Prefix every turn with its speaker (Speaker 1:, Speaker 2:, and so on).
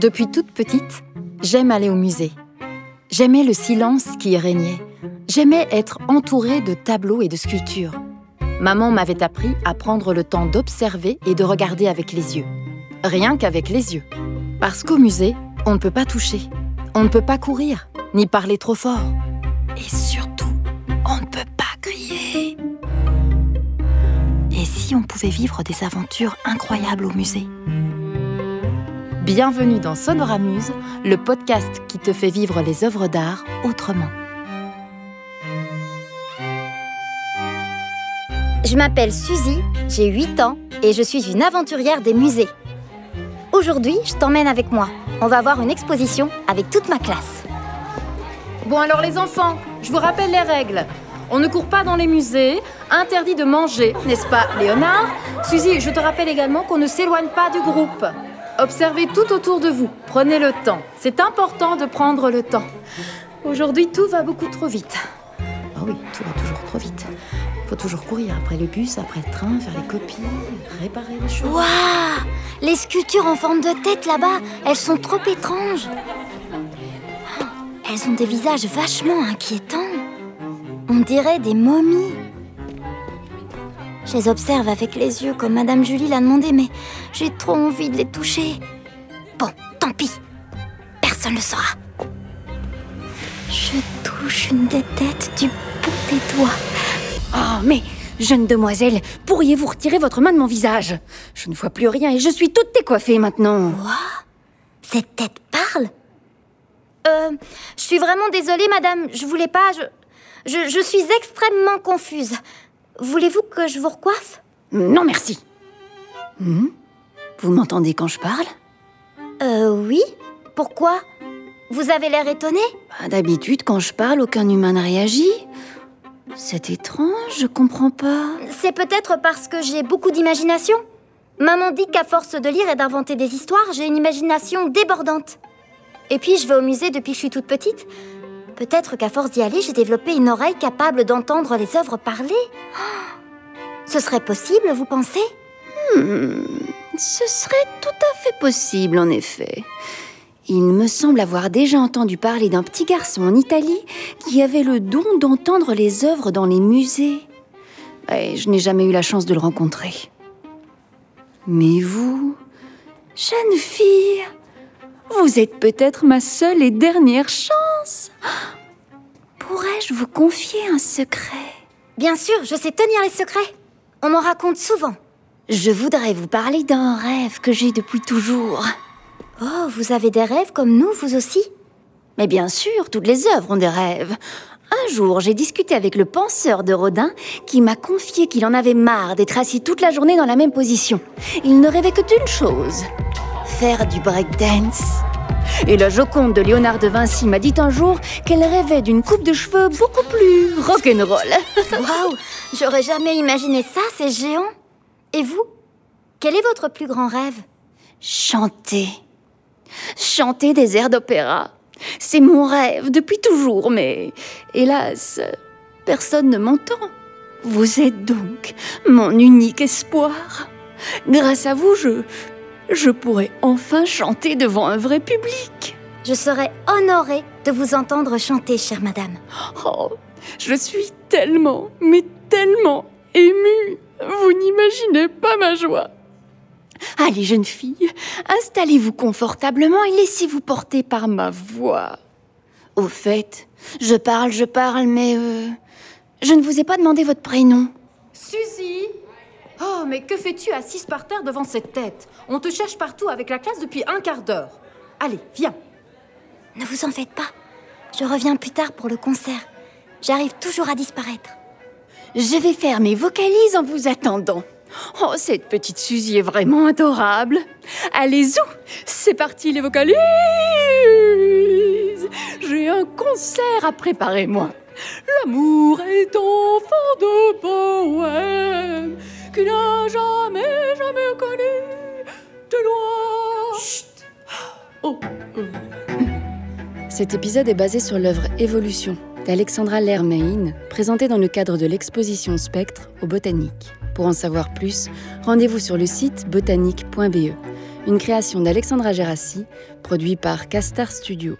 Speaker 1: Depuis toute petite, j'aime aller au musée. J'aimais le silence qui y régnait. J'aimais être entourée de tableaux et de sculptures. Maman m'avait appris à prendre le temps d'observer et de regarder avec les yeux. Rien qu'avec les yeux. Parce qu'au musée, on ne peut pas toucher, on ne peut pas courir, ni parler trop fort. Et surtout, on ne peut pas crier. Et si on pouvait vivre des aventures incroyables au musée? Bienvenue dans Sonoramuse, le podcast qui te fait vivre les œuvres d'art autrement.
Speaker 2: Je m'appelle Suzy, j'ai 8 ans et je suis une aventurière des musées. Aujourd'hui, je t'emmène avec moi. On va voir une exposition avec toute ma classe.
Speaker 1: Bon alors les enfants, je vous rappelle les règles. On ne court pas dans les musées, interdit de manger, n'est-ce pas Léonard? Suzy, je te rappelle également qu'on ne s'éloigne pas du groupe. Observez tout autour de vous. Prenez le temps. C'est important de prendre le temps. Aujourd'hui, tout va beaucoup trop vite. Ah oui, tout va toujours trop vite. Faut toujours courir après le bus, après le train, faire les copies, réparer les choses.
Speaker 2: Waouh Les sculptures en forme de tête là-bas, elles sont trop étranges. Oh, elles ont des visages vachement inquiétants. On dirait des momies. Je les observe avec les yeux comme Madame Julie l'a demandé, mais j'ai trop envie de les toucher. Bon, tant pis. Personne ne le saura. Je touche une des têtes du bout des doigts.
Speaker 3: Oh, mais, jeune demoiselle, pourriez-vous retirer votre main de mon visage? Je ne vois plus rien et je suis toute décoiffée maintenant.
Speaker 2: Quoi? Cette tête parle? Euh, je suis vraiment désolée, madame. Je voulais pas. Je, je, je suis extrêmement confuse. Voulez-vous que je vous recoiffe?
Speaker 3: Non, merci. Hmm? Vous m'entendez quand je parle?
Speaker 2: Euh, oui. Pourquoi? Vous avez l'air étonné?
Speaker 3: Bah, D'habitude, quand je parle, aucun humain ne réagit. C'est étrange, je comprends pas.
Speaker 2: C'est peut-être parce que j'ai beaucoup d'imagination. Maman dit qu'à force de lire et d'inventer des histoires, j'ai une imagination débordante. Et puis, je vais au musée depuis que je suis toute petite. Peut-être qu'à force d'y aller, j'ai développé une oreille capable d'entendre les œuvres parler. Ce serait possible, vous pensez?
Speaker 3: Hmm, ce serait tout à fait possible, en effet. Il me semble avoir déjà entendu parler d'un petit garçon en Italie qui avait le don d'entendre les œuvres dans les musées. Je n'ai jamais eu la chance de le rencontrer. Mais vous, jeune fille, vous êtes peut-être ma seule et dernière chance. Pourrais-je vous confier un secret?
Speaker 2: Bien sûr, je sais tenir les secrets. On m'en raconte souvent.
Speaker 3: Je voudrais vous parler d'un rêve que j'ai depuis toujours.
Speaker 2: Oh, vous avez des rêves comme nous, vous aussi?
Speaker 3: Mais bien sûr, toutes les œuvres ont des rêves. Un jour, j'ai discuté avec le penseur de Rodin qui m'a confié qu'il en avait marre d'être assis toute la journée dans la même position. Il ne rêvait que d'une chose faire du breakdance. Et la Joconde de Léonard de Vinci m'a dit un jour qu'elle rêvait d'une coupe de cheveux beaucoup plus rock'n'roll.
Speaker 2: Waouh J'aurais jamais imaginé ça, c'est géant. Et vous Quel est votre plus grand rêve?
Speaker 3: Chanter. Chanter des airs d'opéra. C'est mon rêve depuis toujours, mais hélas, personne ne m'entend. Vous êtes donc mon unique espoir. Grâce à vous, je, je pourrai enfin chanter devant un vrai public.
Speaker 2: Je serais honorée de vous entendre chanter, chère madame.
Speaker 3: Oh, je suis tellement, mais tellement émue. Vous n'imaginez pas ma joie. Allez, jeune fille, installez-vous confortablement et laissez-vous porter par ma voix. Au fait, je parle, je parle, mais euh, je ne vous ai pas demandé votre prénom.
Speaker 1: Suzy Oh, mais que fais-tu assise par terre devant cette tête? On te cherche partout avec la classe depuis un quart d'heure. Allez, viens.
Speaker 2: Ne vous en faites pas. Je reviens plus tard pour le concert. J'arrive toujours à disparaître.
Speaker 3: Je vais faire mes vocalises en vous attendant. Oh, cette petite Suzy est vraiment adorable. Allez-y, c'est parti les vocalises. J'ai un concert à préparer, moi. L'amour est enfant de poème
Speaker 4: Cet épisode est basé sur l'œuvre Évolution d'Alexandra Lermain, présentée dans le cadre de l'exposition Spectre au Botanique. Pour en savoir plus, rendez-vous sur le site botanique.be.
Speaker 3: une création d'Alexandra Gérassi, produit par Castar Studio.